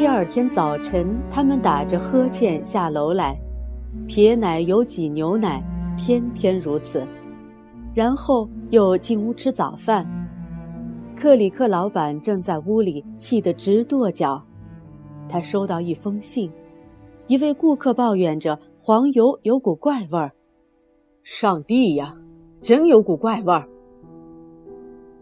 第二天早晨，他们打着呵欠下楼来，撇奶油挤牛奶，天天如此。然后又进屋吃早饭。克里克老板正在屋里气得直跺脚。他收到一封信，一位顾客抱怨着黄油有股怪味儿。上帝呀，真有股怪味儿！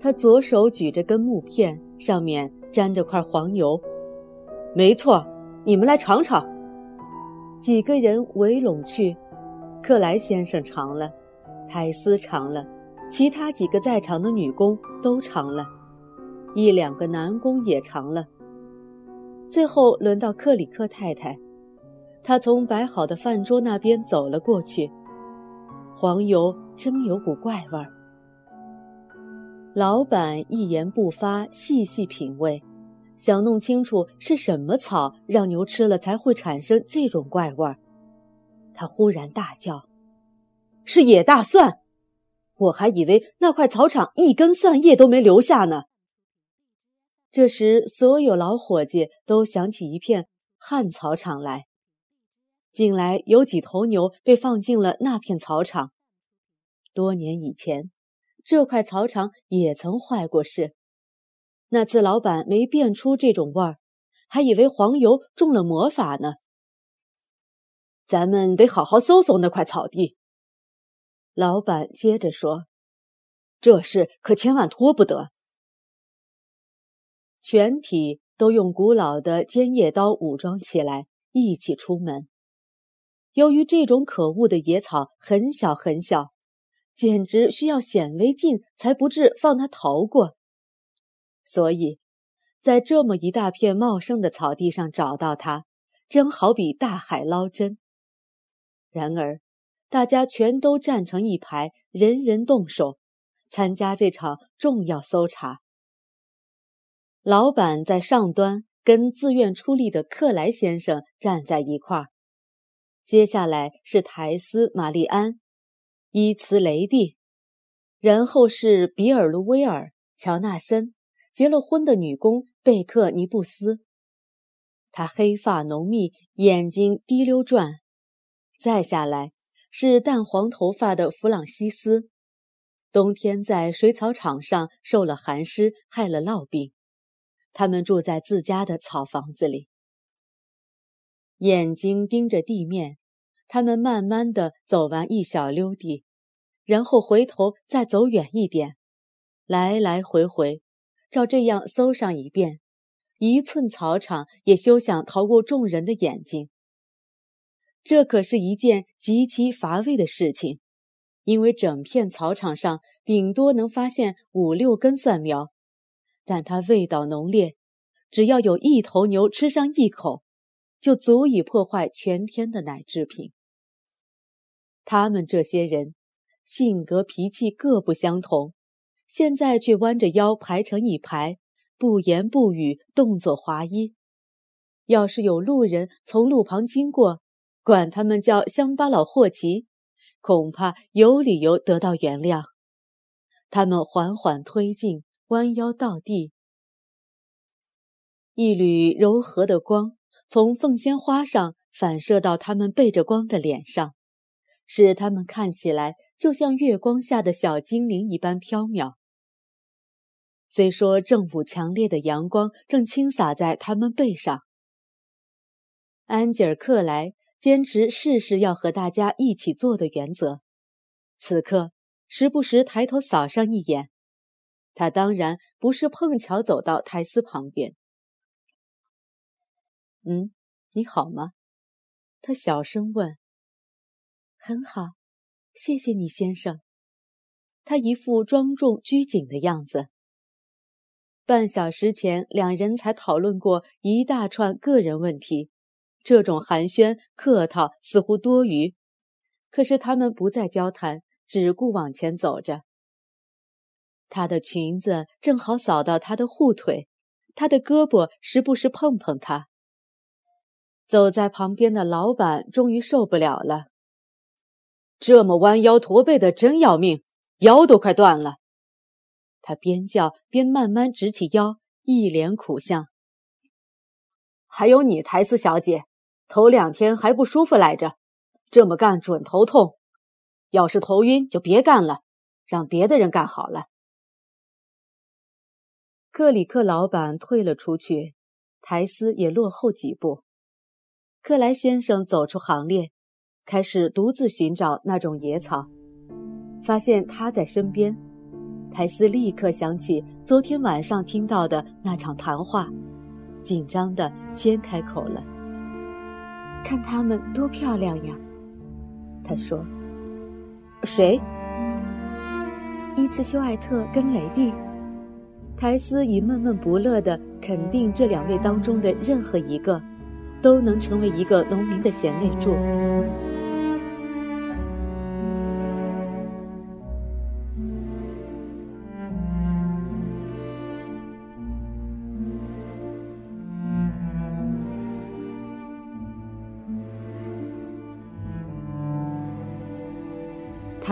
他左手举着根木片，上面沾着块黄油。没错，你们来尝尝。几个人围拢去，克莱先生尝了，泰斯尝了，其他几个在场的女工都尝了，一两个男工也尝了。最后轮到克里克太太，她从摆好的饭桌那边走了过去。黄油真有股怪味儿。老板一言不发，细细品味，想弄清楚是什么草让牛吃了才会产生这种怪味儿。他忽然大叫：“是野大蒜！我还以为那块草场一根蒜叶都没留下呢。”这时，所有老伙计都想起一片旱草场来。近来有几头牛被放进了那片草场。多年以前。这块草场也曾坏过事，那次老板没变出这种味儿，还以为黄油中了魔法呢。咱们得好好搜搜那块草地。老板接着说：“这事可千万拖不得。”全体都用古老的尖叶刀武装起来，一起出门。由于这种可恶的野草很小很小。简直需要显微镜才不致放他逃过。所以，在这么一大片茂盛的草地上找到他，真好比大海捞针。然而，大家全都站成一排，人人动手，参加这场重要搜查。老板在上端，跟自愿出力的克莱先生站在一块儿。接下来是苔丝、玛丽安。伊茨雷蒂，然后是比尔·卢威尔、乔纳森，结了婚的女工贝克尼布斯。她黑发浓密，眼睛滴溜转。再下来是淡黄头发的弗朗西斯，冬天在水草场上受了寒湿，害了烙病。他们住在自家的草房子里，眼睛盯着地面。他们慢慢的走完一小溜地，然后回头再走远一点，来来回回，照这样搜上一遍，一寸草场也休想逃过众人的眼睛。这可是一件极其乏味的事情，因为整片草场上顶多能发现五六根蒜苗，但它味道浓烈，只要有一头牛吃上一口。就足以破坏全天的奶制品。他们这些人性格脾气各不相同，现在却弯着腰排成一排，不言不语，动作滑稽。要是有路人从路旁经过，管他们叫乡巴佬霍奇，恐怕有理由得到原谅。他们缓缓推进，弯腰倒地，一缕柔和的光。从凤仙花上反射到他们背着光的脸上，使他们看起来就像月光下的小精灵一般飘渺。虽说正午强烈的阳光正倾洒在他们背上，安吉尔克莱坚持事事要和大家一起做的原则，此刻时不时抬头扫上一眼。他当然不是碰巧走到泰斯旁边。嗯，你好吗？他小声问。很好，谢谢你，先生。他一副庄重拘谨的样子。半小时前，两人才讨论过一大串个人问题，这种寒暄客套似乎多余。可是他们不再交谈，只顾往前走着。她的裙子正好扫到他的护腿，他的胳膊时不时碰碰她。走在旁边的老板终于受不了了：“这么弯腰驼背的真要命，腰都快断了。”他边叫边慢慢直起腰，一脸苦相。还有你，台斯小姐，头两天还不舒服来着，这么干准头痛。要是头晕就别干了，让别的人干好了。克里克老板退了出去，台斯也落后几步。克莱先生走出行列，开始独自寻找那种野草，发现他在身边。泰斯立刻想起昨天晚上听到的那场谈话，紧张的先开口了：“看他们多漂亮呀！”他说：“谁？伊茨修艾特跟雷蒂。”泰斯以闷闷不乐的肯定这两位当中的任何一个，都能成为一个农民的贤内助。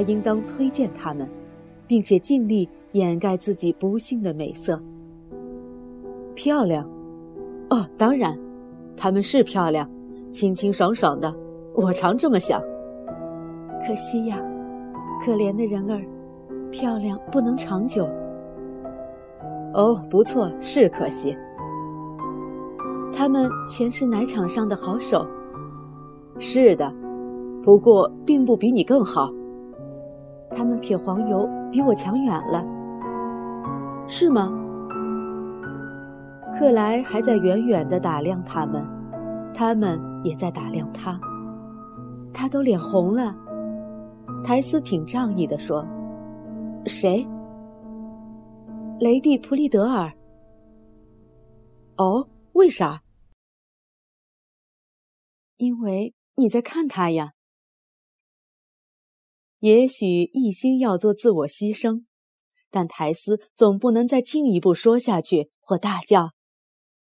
应当推荐他们，并且尽力掩盖自己不幸的美色。漂亮，哦，当然，他们是漂亮，清清爽爽的，我常这么想。可惜呀，可怜的人儿，漂亮不能长久。哦，不错，是可惜。他们全是奶场上的好手。是的，不过并不比你更好。他们撇黄油比我强远了，是吗？克莱还在远远的打量他们，他们也在打量他。他都脸红了。苔丝挺仗义的说：“谁？雷蒂普利德尔。哦，为啥？因为你在看他呀。”也许一心要做自我牺牲，但苔丝总不能再进一步说下去，或大叫：“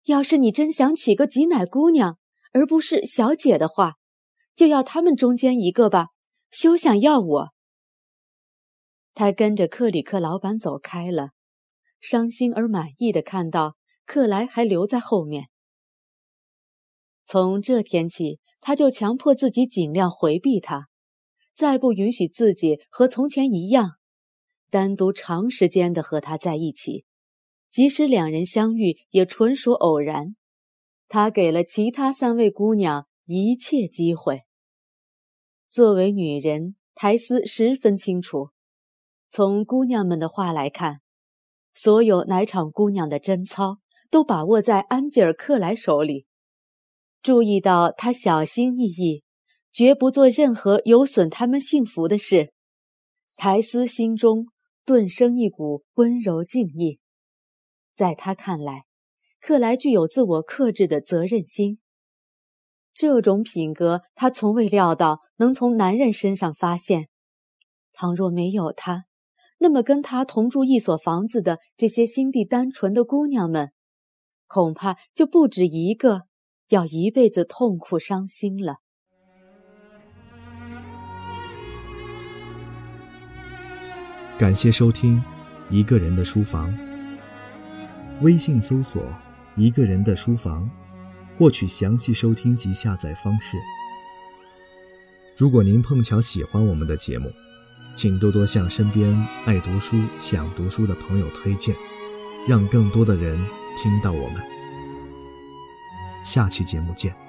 要是你真想娶个挤奶姑娘，而不是小姐的话，就要他们中间一个吧，休想要我。”他跟着克里克老板走开了，伤心而满意的看到克莱还留在后面。从这天起，他就强迫自己尽量回避他。再不允许自己和从前一样，单独长时间的和他在一起，即使两人相遇，也纯属偶然。他给了其他三位姑娘一切机会。作为女人，苔丝十分清楚，从姑娘们的话来看，所有奶场姑娘的贞操都把握在安吉尔克莱手里。注意到他小心翼翼。绝不做任何有损他们幸福的事。苔丝心中顿生一股温柔敬意，在他看来，克莱具有自我克制的责任心。这种品格，他从未料到能从男人身上发现。倘若没有他，那么跟他同住一所房子的这些心地单纯的姑娘们，恐怕就不止一个要一辈子痛苦伤心了。感谢收听《一个人的书房》。微信搜索“一个人的书房”，获取详细收听及下载方式。如果您碰巧喜欢我们的节目，请多多向身边爱读书、想读书的朋友推荐，让更多的人听到我们。下期节目见。